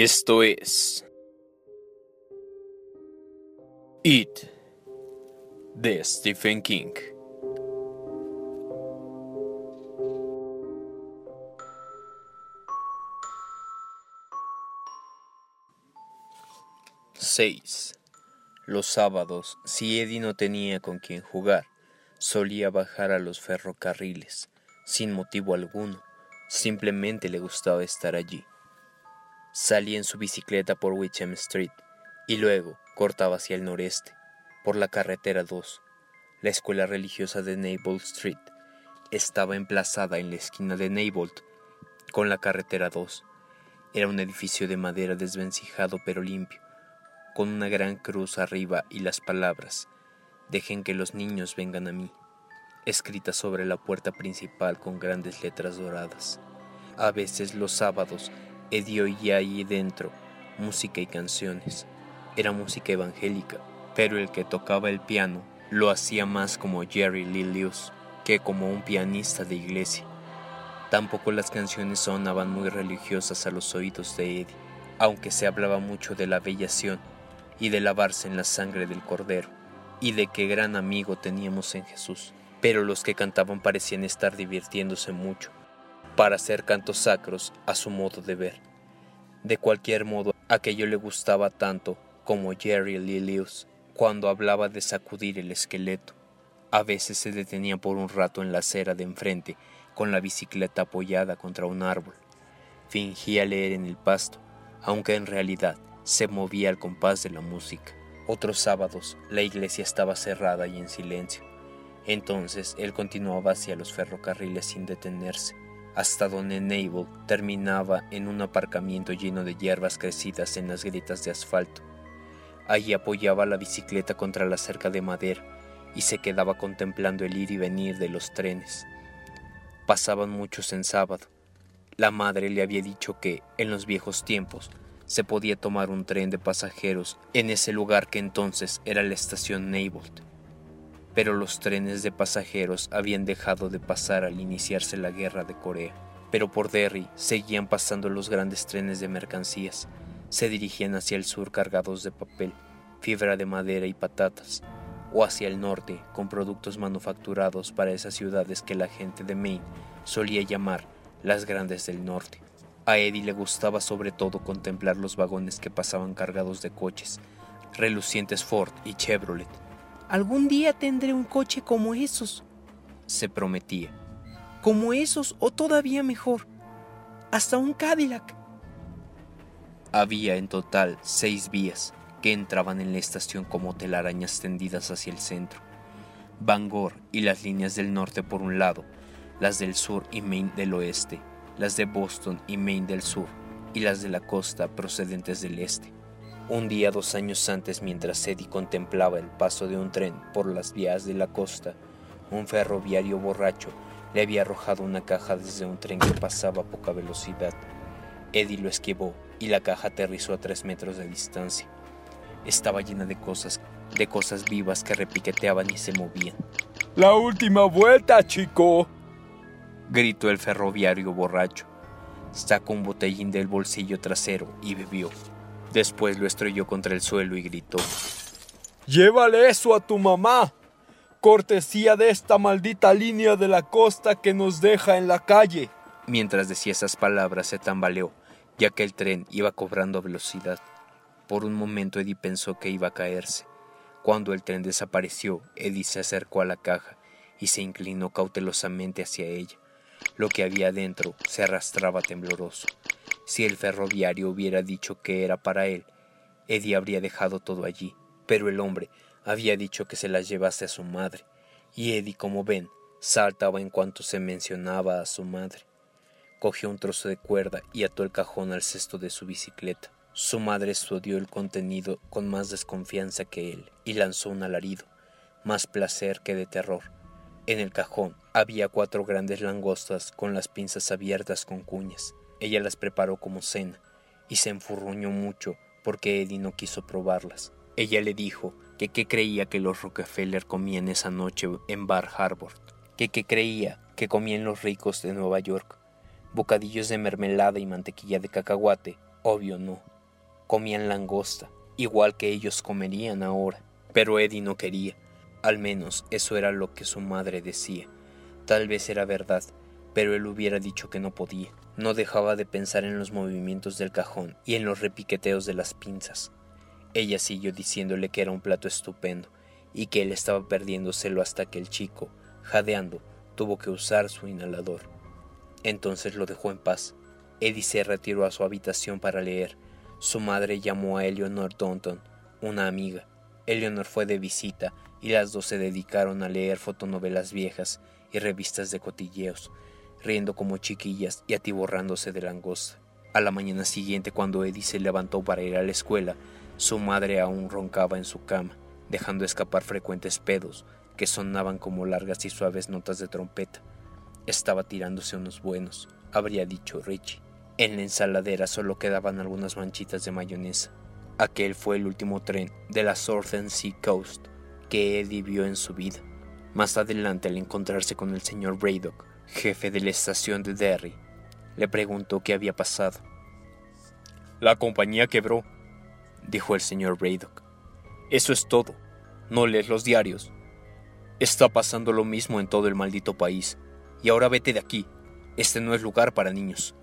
Esto es It de Stephen King. Seis. Los sábados, si Eddie no tenía con quien jugar, solía bajar a los ferrocarriles, sin motivo alguno, simplemente le gustaba estar allí. Salía en su bicicleta por Wickham Street y luego cortaba hacia el noreste, por la carretera 2. La escuela religiosa de Neibolt Street estaba emplazada en la esquina de Neibolt con la carretera 2. Era un edificio de madera desvencijado pero limpio, con una gran cruz arriba y las palabras Dejen que los niños vengan a mí, escritas sobre la puerta principal con grandes letras doradas. A veces los sábados Eddie oía ahí dentro música y canciones. Era música evangélica, pero el que tocaba el piano lo hacía más como Jerry Lee que como un pianista de iglesia. Tampoco las canciones sonaban muy religiosas a los oídos de Eddie, aunque se hablaba mucho de la abellación y de lavarse en la sangre del cordero, y de qué gran amigo teníamos en Jesús. Pero los que cantaban parecían estar divirtiéndose mucho, para hacer cantos sacros a su modo de ver. De cualquier modo, aquello le gustaba tanto como Jerry Lilius cuando hablaba de sacudir el esqueleto. A veces se detenía por un rato en la acera de enfrente con la bicicleta apoyada contra un árbol. Fingía leer en el pasto, aunque en realidad se movía al compás de la música. Otros sábados la iglesia estaba cerrada y en silencio. Entonces él continuaba hacia los ferrocarriles sin detenerse hasta donde Nable terminaba en un aparcamiento lleno de hierbas crecidas en las grietas de asfalto. Allí apoyaba la bicicleta contra la cerca de madera y se quedaba contemplando el ir y venir de los trenes. Pasaban muchos en sábado. La madre le había dicho que, en los viejos tiempos, se podía tomar un tren de pasajeros en ese lugar que entonces era la estación Neibolt pero los trenes de pasajeros habían dejado de pasar al iniciarse la guerra de Corea. Pero por Derry seguían pasando los grandes trenes de mercancías. Se dirigían hacia el sur cargados de papel, fibra de madera y patatas, o hacia el norte con productos manufacturados para esas ciudades que la gente de Maine solía llamar las grandes del norte. A Eddie le gustaba sobre todo contemplar los vagones que pasaban cargados de coches, relucientes Ford y Chevrolet, Algún día tendré un coche como esos, se prometía. Como esos o todavía mejor, hasta un Cadillac. Había en total seis vías que entraban en la estación como telarañas tendidas hacia el centro. Bangor y las líneas del norte por un lado, las del sur y Maine del oeste, las de Boston y Maine del sur, y las de la costa procedentes del este. Un día dos años antes, mientras Eddie contemplaba el paso de un tren por las vías de la costa, un ferroviario borracho le había arrojado una caja desde un tren que pasaba a poca velocidad. Eddie lo esquivó y la caja aterrizó a tres metros de distancia. Estaba llena de cosas, de cosas vivas que repiqueteaban y se movían. La última vuelta, chico, gritó el ferroviario borracho. Sacó un botellín del bolsillo trasero y bebió. Después lo estrelló contra el suelo y gritó. Llévale eso a tu mamá. Cortesía de esta maldita línea de la costa que nos deja en la calle. Mientras decía esas palabras se tambaleó, ya que el tren iba cobrando velocidad. Por un momento Eddie pensó que iba a caerse. Cuando el tren desapareció, Eddie se acercó a la caja y se inclinó cautelosamente hacia ella. Lo que había dentro se arrastraba tembloroso. Si el ferroviario hubiera dicho que era para él, Eddie habría dejado todo allí, pero el hombre había dicho que se las llevase a su madre, y Eddie, como ven, saltaba en cuanto se mencionaba a su madre. Cogió un trozo de cuerda y ató el cajón al cesto de su bicicleta. Su madre estudió el contenido con más desconfianza que él y lanzó un alarido, más placer que de terror. En el cajón había cuatro grandes langostas con las pinzas abiertas con cuñas. Ella las preparó como cena y se enfurruñó mucho porque Eddie no quiso probarlas. Ella le dijo que qué creía que los Rockefeller comían esa noche en Bar Harbor, que qué creía que comían los ricos de Nueva York, bocadillos de mermelada y mantequilla de cacahuate Obvio no. Comían langosta, igual que ellos comerían ahora. Pero Eddie no quería. Al menos eso era lo que su madre decía. Tal vez era verdad, pero él hubiera dicho que no podía. No dejaba de pensar en los movimientos del cajón y en los repiqueteos de las pinzas. Ella siguió diciéndole que era un plato estupendo y que él estaba perdiéndoselo hasta que el chico, jadeando, tuvo que usar su inhalador. Entonces lo dejó en paz. Eddie se retiró a su habitación para leer. Su madre llamó a Eleanor Donton, una amiga. Eleanor fue de visita y las dos se dedicaron a leer fotonovelas viejas y revistas de cotilleos, riendo como chiquillas y atiborrándose de langosta. A la mañana siguiente, cuando Eddie se levantó para ir a la escuela, su madre aún roncaba en su cama, dejando escapar frecuentes pedos que sonaban como largas y suaves notas de trompeta. Estaba tirándose unos buenos, habría dicho Richie. En la ensaladera solo quedaban algunas manchitas de mayonesa. Aquel fue el último tren de la Southern Sea Coast que Eddie vio en su vida. Más adelante, al encontrarse con el señor Braydock, jefe de la estación de Derry, le preguntó qué había pasado. La compañía quebró, dijo el señor Braydock. Eso es todo. No lees los diarios. Está pasando lo mismo en todo el maldito país. Y ahora vete de aquí. Este no es lugar para niños.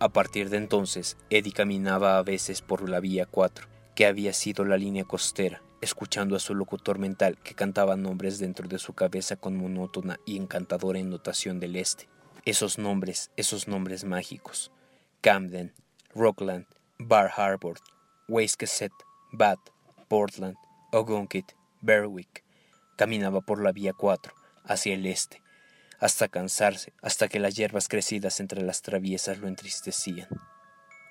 A partir de entonces, Eddie caminaba a veces por la vía 4, que había sido la línea costera, escuchando a su locutor mental que cantaba nombres dentro de su cabeza con monótona y encantadora ennotación del este. Esos nombres, esos nombres mágicos. Camden, Rockland, Bar Harbor, Wayscaset, Bath, Portland, Ogunquit, Berwick. Caminaba por la vía 4, hacia el este, hasta cansarse, hasta que las hierbas crecidas entre las traviesas lo entristecían.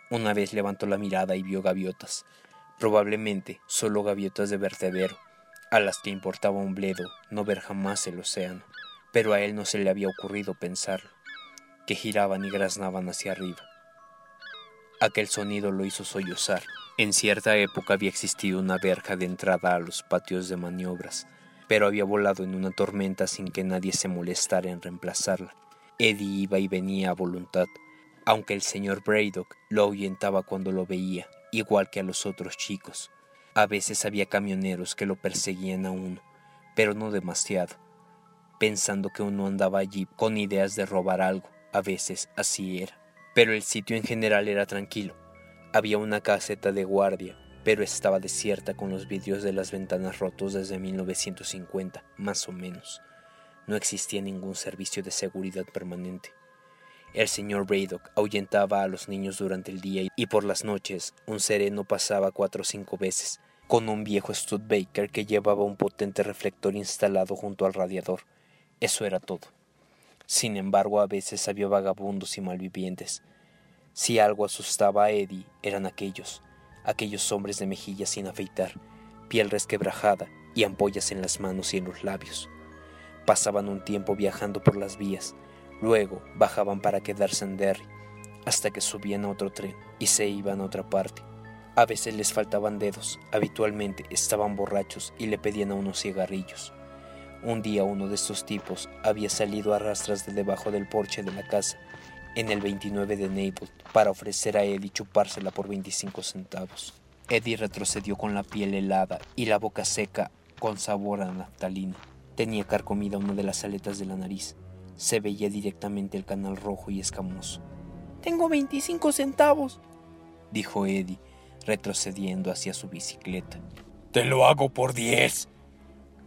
Una vez levantó la mirada y vio gaviotas, probablemente solo gaviotas de vertedero, a las que importaba un bledo no ver jamás el océano, pero a él no se le había ocurrido pensarlo, que giraban y graznaban hacia arriba. Aquel sonido lo hizo sollozar. En cierta época había existido una verja de entrada a los patios de maniobras, pero había volado en una tormenta sin que nadie se molestara en reemplazarla. Eddie iba y venía a voluntad, aunque el señor Braydock lo ahuyentaba cuando lo veía, igual que a los otros chicos. A veces había camioneros que lo perseguían a uno, pero no demasiado, pensando que uno andaba allí con ideas de robar algo, a veces así era. Pero el sitio en general era tranquilo. Había una caseta de guardia, pero estaba desierta con los vidrios de las ventanas rotos desde 1950, más o menos. No existía ningún servicio de seguridad permanente. El señor Braydock ahuyentaba a los niños durante el día y por las noches un sereno pasaba cuatro o cinco veces, con un viejo Studebaker que llevaba un potente reflector instalado junto al radiador. Eso era todo. Sin embargo, a veces había vagabundos y malvivientes. Si algo asustaba a Eddie, eran aquellos, aquellos hombres de mejillas sin afeitar, piel resquebrajada y ampollas en las manos y en los labios. Pasaban un tiempo viajando por las vías, Luego bajaban para quedarse en Derry, hasta que subían a otro tren y se iban a otra parte. A veces les faltaban dedos, habitualmente estaban borrachos y le pedían a unos cigarrillos. Un día uno de estos tipos había salido a rastras de debajo del porche de la casa, en el 29 de Naples, para ofrecer a Eddie chupársela por 25 centavos. Eddie retrocedió con la piel helada y la boca seca con sabor a naftalina. Tenía carcomida una de las aletas de la nariz se veía directamente el canal rojo y escamoso. Tengo 25 centavos, dijo Eddie, retrocediendo hacia su bicicleta. Te lo hago por diez,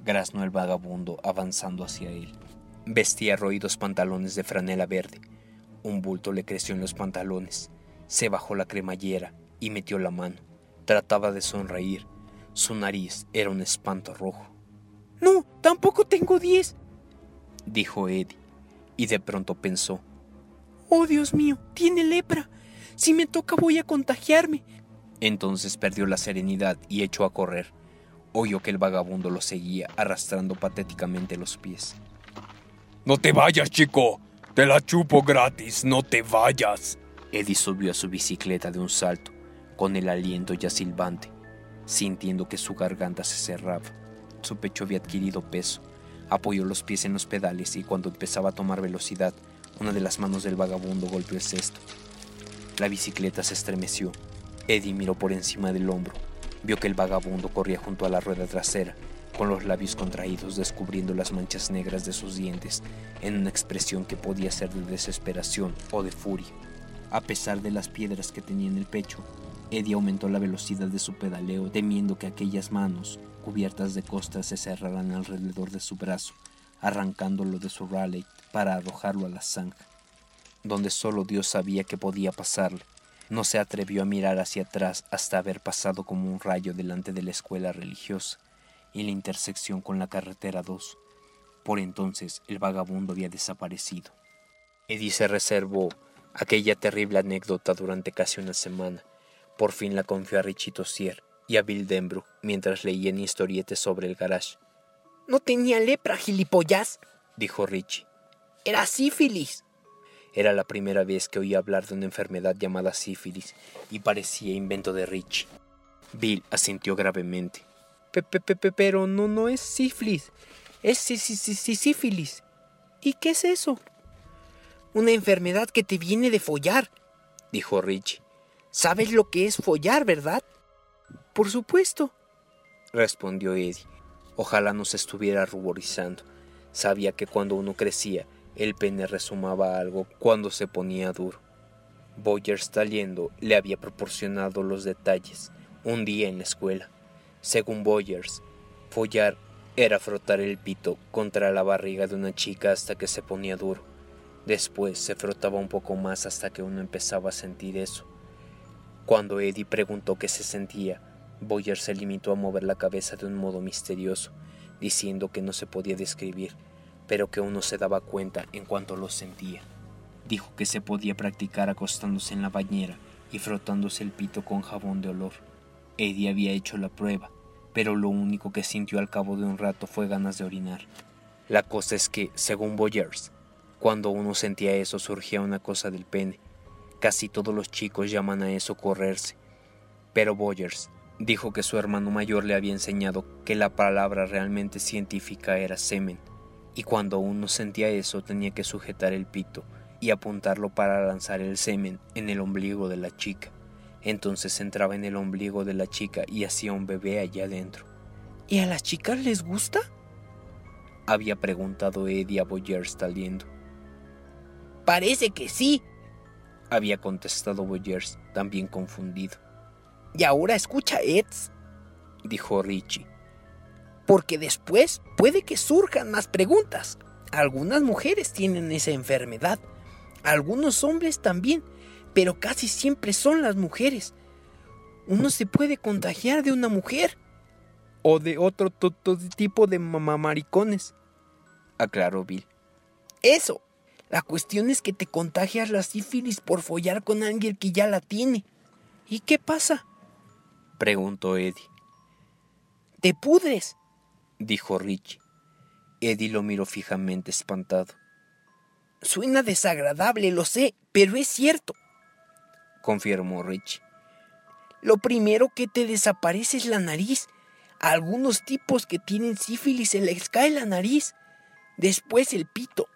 graznó el vagabundo avanzando hacia él. Vestía roídos pantalones de franela verde. Un bulto le creció en los pantalones. Se bajó la cremallera y metió la mano. Trataba de sonreír. Su nariz era un espanto rojo. No, tampoco tengo diez, dijo Eddie y de pronto pensó, Oh Dios mío, tiene lepra. Si me toca voy a contagiarme. Entonces perdió la serenidad y echó a correr. Oyó que el vagabundo lo seguía arrastrando patéticamente los pies. No te vayas, chico. Te la chupo gratis. No te vayas. Eddie subió a su bicicleta de un salto, con el aliento ya silbante, sintiendo que su garganta se cerraba. Su pecho había adquirido peso Apoyó los pies en los pedales y cuando empezaba a tomar velocidad, una de las manos del vagabundo golpeó el cesto. La bicicleta se estremeció Eddie miró por encima del hombro. Vio que el vagabundo corría junto a la rueda trasera, con los labios contraídos descubriendo las manchas negras de sus dientes, en una expresión que podía ser de desesperación o de furia. A pesar de las piedras que tenía en el pecho, Eddie aumentó la velocidad de su pedaleo, temiendo que aquellas manos, cubiertas de costras, se cerraran alrededor de su brazo, arrancándolo de su rally para arrojarlo a la zanja, donde solo Dios sabía que podía pasarle. No se atrevió a mirar hacia atrás hasta haber pasado como un rayo delante de la escuela religiosa y la intersección con la carretera 2. Por entonces el vagabundo había desaparecido. Eddie se reservó aquella terrible anécdota durante casi una semana. Por fin la confió a Richie Tossier y a Bill Denbrook mientras leían historietes sobre el garage. No tenía lepra, gilipollas, dijo Richie. Era sífilis. Era la primera vez que oía hablar de una enfermedad llamada sífilis y parecía invento de Rich. Bill asintió gravemente. pero no, no es sífilis, es sífilis. ¿Y qué es eso? Una enfermedad que te viene de follar, dijo Rich. ¿Sabes lo que es follar, verdad? Por supuesto, respondió Eddie. Ojalá no se estuviera ruborizando. Sabía que cuando uno crecía, el pene resumaba algo cuando se ponía duro. Boyers Taliendo le había proporcionado los detalles un día en la escuela. Según Boyers, follar era frotar el pito contra la barriga de una chica hasta que se ponía duro. Después se frotaba un poco más hasta que uno empezaba a sentir eso. Cuando Eddie preguntó qué se sentía, Boyer se limitó a mover la cabeza de un modo misterioso, diciendo que no se podía describir, pero que uno se daba cuenta en cuanto lo sentía. Dijo que se podía practicar acostándose en la bañera y frotándose el pito con jabón de olor. Eddie había hecho la prueba, pero lo único que sintió al cabo de un rato fue ganas de orinar. La cosa es que, según Boyers, cuando uno sentía eso surgía una cosa del pene. Casi todos los chicos llaman a eso correrse. Pero Boyers dijo que su hermano mayor le había enseñado que la palabra realmente científica era semen y cuando uno sentía eso tenía que sujetar el pito y apuntarlo para lanzar el semen en el ombligo de la chica. Entonces entraba en el ombligo de la chica y hacía un bebé allá adentro. ¿Y a las chicas les gusta? Había preguntado Eddie a Boyer saliendo. Parece que sí, había contestado Boyers, también confundido. Y ahora escucha, Eds, dijo Richie porque después puede que surjan más preguntas. Algunas mujeres tienen esa enfermedad, algunos hombres también, pero casi siempre son las mujeres. Uno se puede contagiar de una mujer o de otro tipo de mamaricones, aclaró Bill. Eso. La cuestión es que te contagias la sífilis por follar con alguien que ya la tiene. ¿Y qué pasa? Preguntó Eddie. Te pudres dijo Richie. Eddie lo miró fijamente espantado. Suena desagradable, lo sé, pero es cierto, confirmó Richie. Lo primero que te desaparece es la nariz. A algunos tipos que tienen sífilis se les cae la nariz. Después el pito.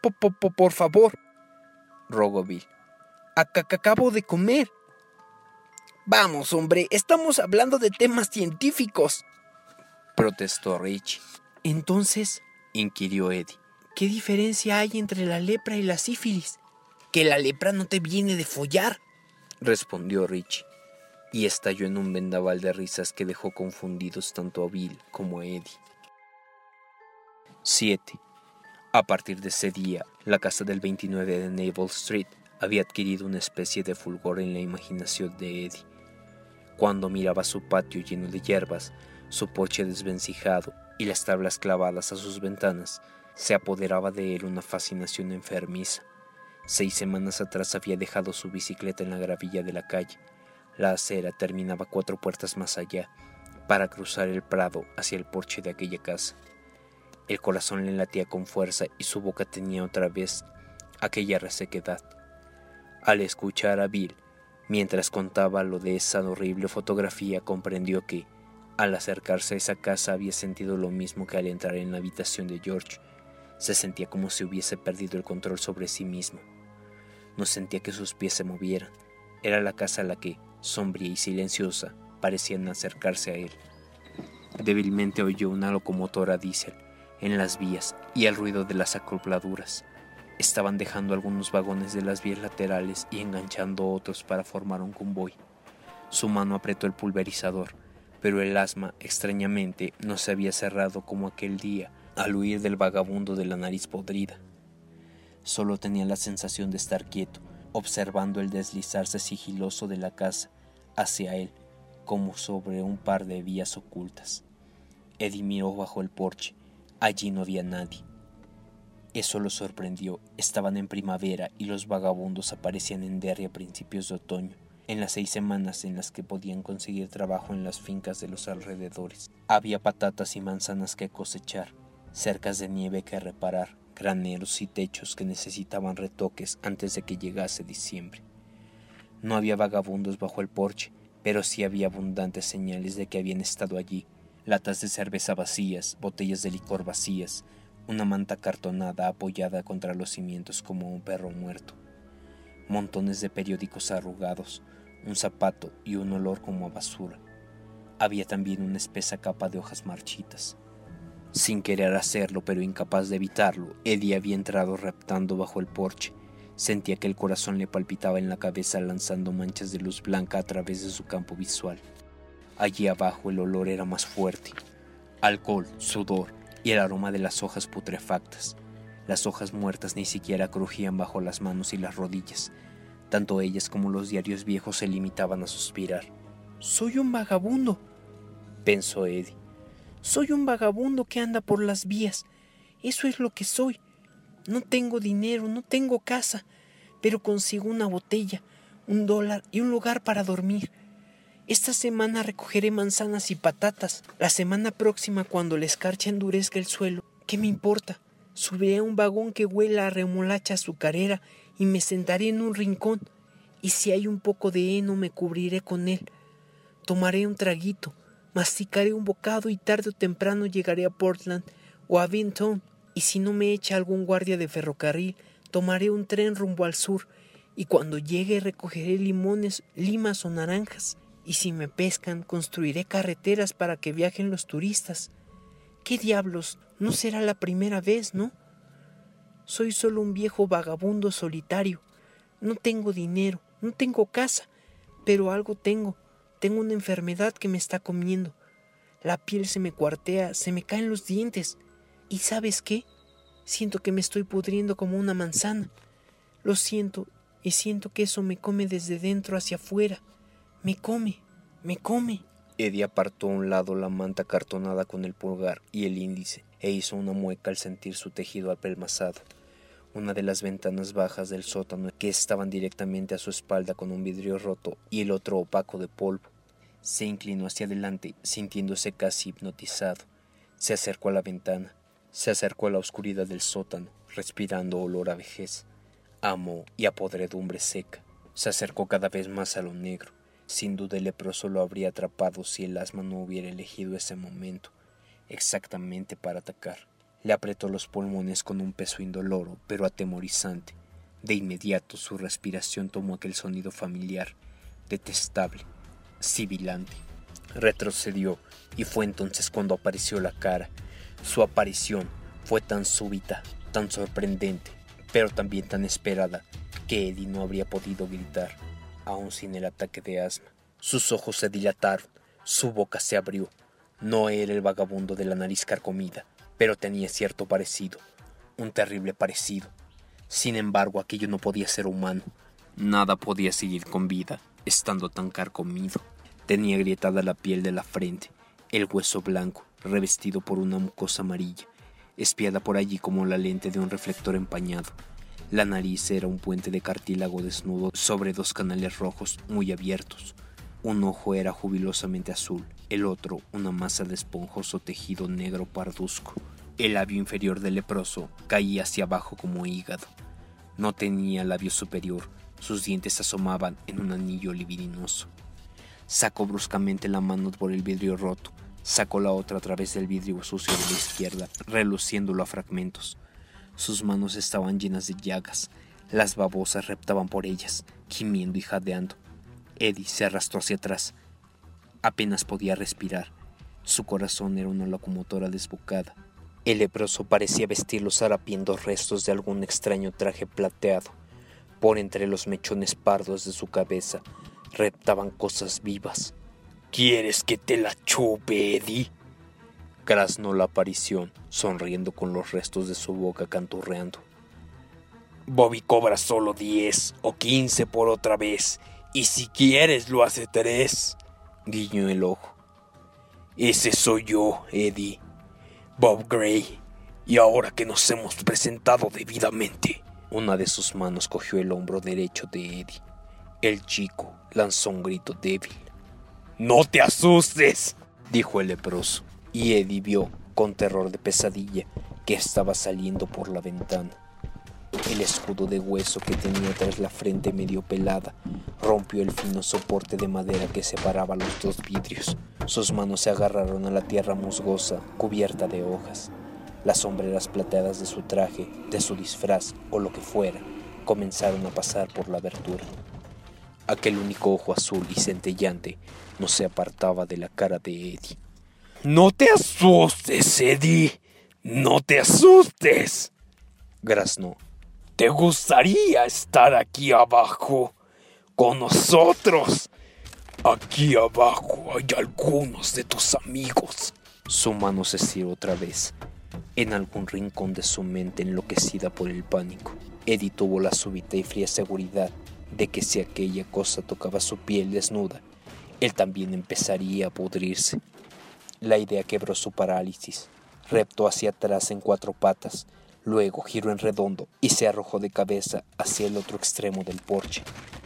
por favor, rogó Bill. acabo de comer. Vamos, hombre, estamos hablando de temas científicos protestó Richie. Entonces, inquirió Eddie, ¿qué diferencia hay entre la lepra y la sífilis? Que la lepra no te viene de follar, respondió Richie, y estalló en un vendaval de risas que dejó confundidos tanto a Bill como a Eddie. 7. A partir de ese día, la casa del 29 de Naval Street había adquirido una especie de fulgor en la imaginación de Eddie. Cuando miraba su patio lleno de hierbas, su poche desvencijado y las tablas clavadas a sus ventanas, se apoderaba de él una fascinación enfermiza. Seis semanas atrás había dejado su bicicleta en la gravilla de la calle. La acera terminaba cuatro puertas más allá, para cruzar el prado hacia el porche de aquella casa. El corazón le latía con fuerza y su boca tenía otra vez aquella resequedad. Al escuchar a Bill, mientras contaba lo de esa horrible fotografía, comprendió que, al acercarse a esa casa había sentido lo mismo que al entrar en la habitación de George. Se sentía como si hubiese perdido el control sobre sí mismo. No sentía que sus pies se movieran. Era la casa a la que, sombría y silenciosa, parecían acercarse a él. Débilmente oyó una locomotora diésel en las vías y el ruido de las acopladuras. Estaban dejando algunos vagones de las vías laterales y enganchando otros para formar un convoy. Su mano apretó el pulverizador, pero el asma, extrañamente, no se había cerrado como aquel día al huir del vagabundo de la nariz podrida. Solo tenía la sensación de estar quieto, observando el deslizarse sigiloso de la casa hacia él, como sobre un par de vías ocultas. Eddie miró bajo el porche. Allí no había nadie. Eso lo sorprendió. Estaban en primavera y los vagabundos aparecían en Derry a principios de otoño, en las seis semanas en las que podían conseguir trabajo en las fincas de los alrededores. Había patatas y manzanas que cosechar, cercas de nieve que reparar, graneros y techos que necesitaban retoques antes de que llegase diciembre. No había vagabundos bajo el porche, pero sí había abundantes señales de que habían estado allí. Latas de cerveza vacías, botellas de licor vacías, una manta cartonada apoyada contra los cimientos como un perro muerto, montones de periódicos arrugados, un zapato y un olor como a basura. Había también una espesa capa de hojas marchitas. Sin querer hacerlo, pero incapaz de evitarlo, Eddie había entrado reptando bajo el porche. Sentía que el corazón le palpitaba en la cabeza lanzando manchas de luz blanca a través de su campo visual. Allí abajo el olor era más fuerte. Alcohol, sudor y el aroma de las hojas putrefactas. Las hojas muertas ni siquiera crujían bajo las manos y las rodillas. Tanto ellas como los diarios viejos se limitaban a suspirar. Soy un vagabundo, pensó Eddie. Soy un vagabundo que anda por las vías. Eso es lo que soy. No tengo dinero, no tengo casa, pero consigo una botella, un dólar y un lugar para dormir. Esta semana recogeré manzanas y patatas. La semana próxima, cuando la escarcha endurezca el suelo, ¿qué me importa? Subiré a un vagón que huela a remolacha azucarera y me sentaré en un rincón. Y si hay un poco de heno, me cubriré con él. Tomaré un traguito Masticaré un bocado y tarde o temprano llegaré a Portland o a Vinton, y si no me echa algún guardia de ferrocarril, tomaré un tren rumbo al sur, y cuando llegue recogeré limones, limas o naranjas, y si me pescan, construiré carreteras para que viajen los turistas. ¿Qué diablos? No será la primera vez, ¿no? Soy solo un viejo vagabundo solitario. No tengo dinero, no tengo casa, pero algo tengo, tengo una enfermedad que me está comiendo. La piel se me cuartea, se me caen los dientes. ¿Y sabes qué? Siento que me estoy pudriendo como una manzana. Lo siento y siento que eso me come desde dentro hacia afuera. Me come, me come. Eddie apartó a un lado la manta cartonada con el pulgar y el índice e hizo una mueca al sentir su tejido apelmazado. Una de las ventanas bajas del sótano que estaban directamente a su espalda con un vidrio roto y el otro opaco de polvo se inclinó hacia adelante, sintiéndose casi hipnotizado. Se acercó a la ventana, se acercó a la oscuridad del sótano, respirando olor a vejez, amo y a podredumbre seca. Se acercó cada vez más a lo negro. Sin duda el leproso lo habría atrapado si el asma no hubiera elegido ese momento, exactamente para atacar. Le apretó los pulmones con un peso indoloro, pero atemorizante. De inmediato su respiración tomó aquel sonido familiar, detestable, sibilante. Retrocedió y fue entonces cuando apareció la cara. Su aparición fue tan súbita, tan sorprendente, pero también tan esperada, que Eddie no habría podido gritar, aun sin el ataque de asma. Sus ojos se dilataron, su boca se abrió. No era el vagabundo de la nariz carcomida, pero tenía cierto parecido, un terrible parecido. Sin embargo, aquello no podía ser humano. Nada podía seguir con vida, estando tan carcomido. Tenía agrietada la piel de la frente, el hueso blanco, revestido por una mucosa amarilla, espiada por allí como la lente de un reflector empañado. La nariz era un puente de cartílago desnudo sobre dos canales rojos muy abiertos. Un ojo era jubilosamente azul, el otro una masa de esponjoso tejido negro parduzco. El labio inferior del leproso caía hacia abajo como hígado. No tenía labio superior, sus dientes asomaban en un anillo libidinoso. Sacó bruscamente la mano por el vidrio roto, sacó la otra a través del vidrio sucio de la izquierda, reluciéndolo a fragmentos. Sus manos estaban llenas de llagas, las babosas reptaban por ellas, gimiendo y jadeando. Eddie se arrastró hacia atrás. Apenas podía respirar. Su corazón era una locomotora desbocada. El leproso parecía vestir los harapientos restos de algún extraño traje plateado. Por entre los mechones pardos de su cabeza reptaban cosas vivas. ¿Quieres que te la chupe, Eddie? Graznó la aparición, sonriendo con los restos de su boca canturreando. Bobby cobra solo 10 o 15 por otra vez, y si quieres lo hace tres. Guiñó el ojo. Ese soy yo, Eddie. Bob Gray. Y ahora que nos hemos presentado debidamente. Una de sus manos cogió el hombro derecho de Eddie. El chico lanzó un grito débil. ¡No te asustes! dijo el leproso, y Eddie vio, con terror de pesadilla, que estaba saliendo por la ventana. El escudo de hueso que tenía tras la frente medio pelada rompió el fino soporte de madera que separaba los dos vidrios. Sus manos se agarraron a la tierra musgosa, cubierta de hojas. Las sombreras plateadas de su traje, de su disfraz o lo que fuera, comenzaron a pasar por la abertura. Aquel único ojo azul y centellante no se apartaba de la cara de Eddie. No te asustes, Eddie. No te asustes. Graznó ¿Te gustaría estar aquí abajo con nosotros? Aquí abajo hay algunos de tus amigos. Su mano se estiró otra vez. En algún rincón de su mente enloquecida por el pánico, Eddie tuvo la súbita y fría seguridad de que si aquella cosa tocaba su piel desnuda, él también empezaría a pudrirse. La idea quebró su parálisis. Reptó hacia atrás en cuatro patas Luego giró en redondo y se arrojó de cabeza hacia el otro extremo del porche.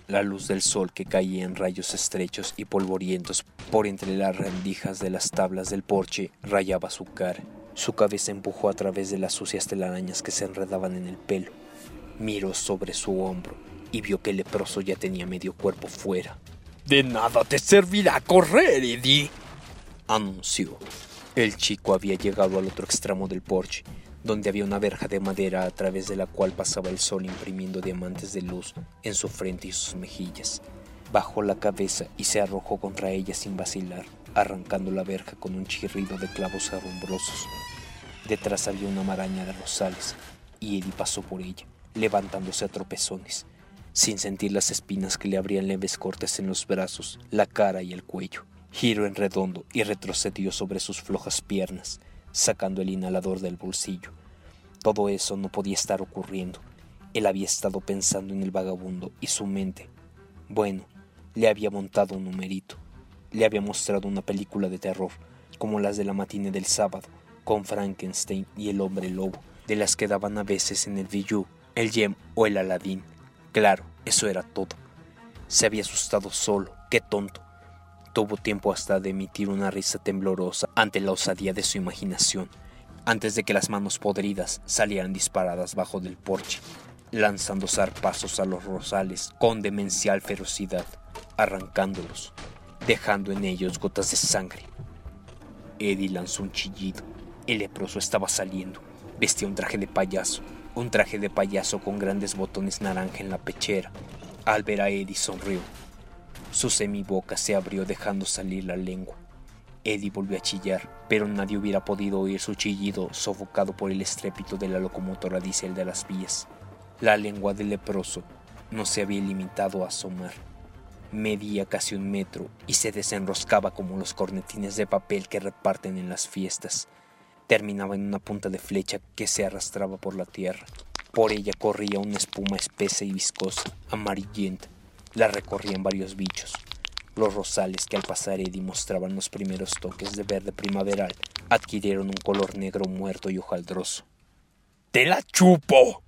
La luz del sol que caía en rayos estrechos y polvorientos por entre las rendijas de las tablas del porche rayaba su cara. Su cabeza empujó a través de las sucias telarañas que se enredaban en el pelo. Miró sobre su hombro y vio que el leproso ya tenía medio cuerpo fuera. De nada te servirá correr, Eddie, anunció. El chico había llegado al otro extremo del porche donde había una verja de madera a través de la cual pasaba el sol imprimiendo diamantes de luz en su frente y sus mejillas. Bajó la cabeza y se arrojó contra ella sin vacilar, arrancando la verja con un chirrido de clavos arumbrosos. Detrás había una maraña de rosales, y Eddie pasó por ella, levantándose a tropezones, sin sentir las espinas que le abrían leves cortes en los brazos, la cara y el cuello. Giró en redondo y retrocedió sobre sus flojas piernas, sacando el inhalador del bolsillo. Todo eso no podía estar ocurriendo. Él había estado pensando en el vagabundo y su mente, bueno, le había montado un numerito. Le había mostrado una película de terror, como las de la matine del sábado, con Frankenstein y el hombre lobo, de las que daban a veces en el Villou, el Yem o el Aladín. Claro, eso era todo. Se había asustado solo, qué tonto. Tuvo tiempo hasta de emitir una risa temblorosa ante la osadía de su imaginación, antes de que las manos podridas salieran disparadas bajo del porche, lanzando zarpazos a los rosales con demencial ferocidad, arrancándolos, dejando en ellos gotas de sangre. Eddie lanzó un chillido. El leproso estaba saliendo. Vestía un traje de payaso, un traje de payaso con grandes botones naranja en la pechera. Al ver a Eddie sonrió su semiboca se abrió dejando salir la lengua. Eddie volvió a chillar, pero nadie hubiera podido oír su chillido sofocado por el estrépito de la locomotora diésel de las vías. La lengua del leproso no se había limitado a asomar. Medía casi un metro y se desenroscaba como los cornetines de papel que reparten en las fiestas. Terminaba en una punta de flecha que se arrastraba por la tierra. Por ella corría una espuma espesa y viscosa, amarillenta, la recorrían varios bichos. Los rosales que al pasar Eddie mostraban los primeros toques de verde primaveral adquirieron un color negro muerto y hojaldroso. ¡Te la chupo!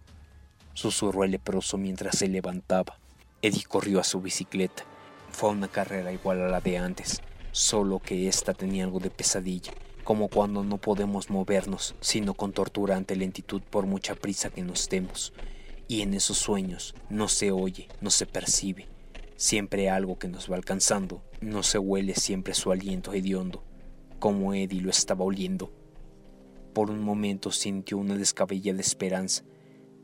susurró el leproso mientras se levantaba. Eddie corrió a su bicicleta. Fue una carrera igual a la de antes, solo que esta tenía algo de pesadilla, como cuando no podemos movernos, sino con torturante lentitud por mucha prisa que nos demos. Y en esos sueños no se oye, no se percibe, Siempre algo que nos va alcanzando, no se huele siempre su aliento hediondo, como Eddie lo estaba oliendo. Por un momento sintió una descabellada esperanza.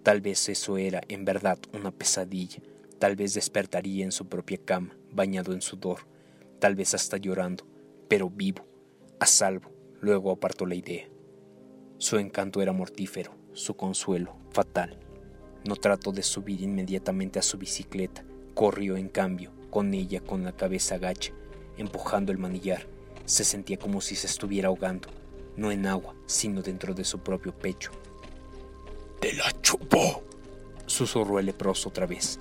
Tal vez eso era, en verdad, una pesadilla. Tal vez despertaría en su propia cama, bañado en sudor, tal vez hasta llorando, pero vivo, a salvo. Luego apartó la idea. Su encanto era mortífero, su consuelo fatal. No trató de subir inmediatamente a su bicicleta, corrió en cambio, con ella con la cabeza gacha, empujando el manillar. Se sentía como si se estuviera ahogando, no en agua, sino dentro de su propio pecho. ¡Te la chupó! susurró el leproso otra vez.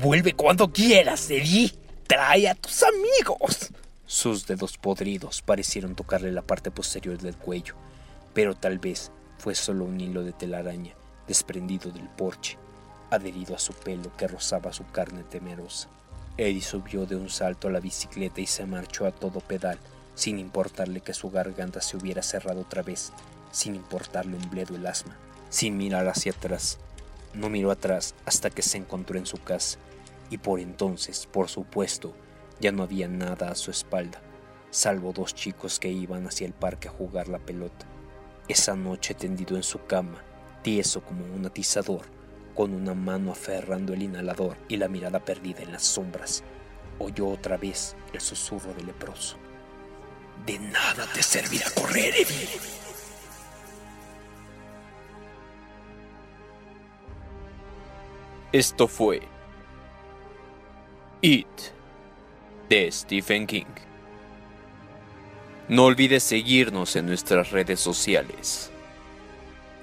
Vuelve cuando quieras, Eddie. Trae a tus amigos. Sus dedos podridos parecieron tocarle la parte posterior del cuello, pero tal vez fue solo un hilo de telaraña desprendido del porche, adherido a su pelo que rozaba su carne temerosa. Eddie subió de un salto a la bicicleta y se marchó a todo pedal, sin importarle que su garganta se hubiera cerrado otra vez, sin importarle un bledo el asma, sin mirar hacia atrás. No miró atrás hasta que se encontró en su casa, y por entonces, por supuesto, ya no había nada a su espalda, salvo dos chicos que iban hacia el parque a jugar la pelota. Esa noche tendido en su cama, tieso como un atizador, con una mano aferrando el inhalador y la mirada perdida en las sombras, oyó otra vez el susurro del leproso. De nada te servirá correr, Evie. Esto fue It de Stephen King. No olvides seguirnos en nuestras redes sociales.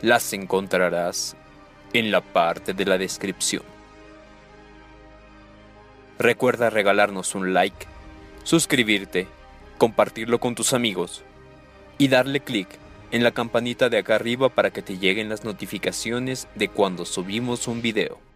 Las encontrarás en la parte de la descripción. Recuerda regalarnos un like, suscribirte, compartirlo con tus amigos y darle clic en la campanita de acá arriba para que te lleguen las notificaciones de cuando subimos un video.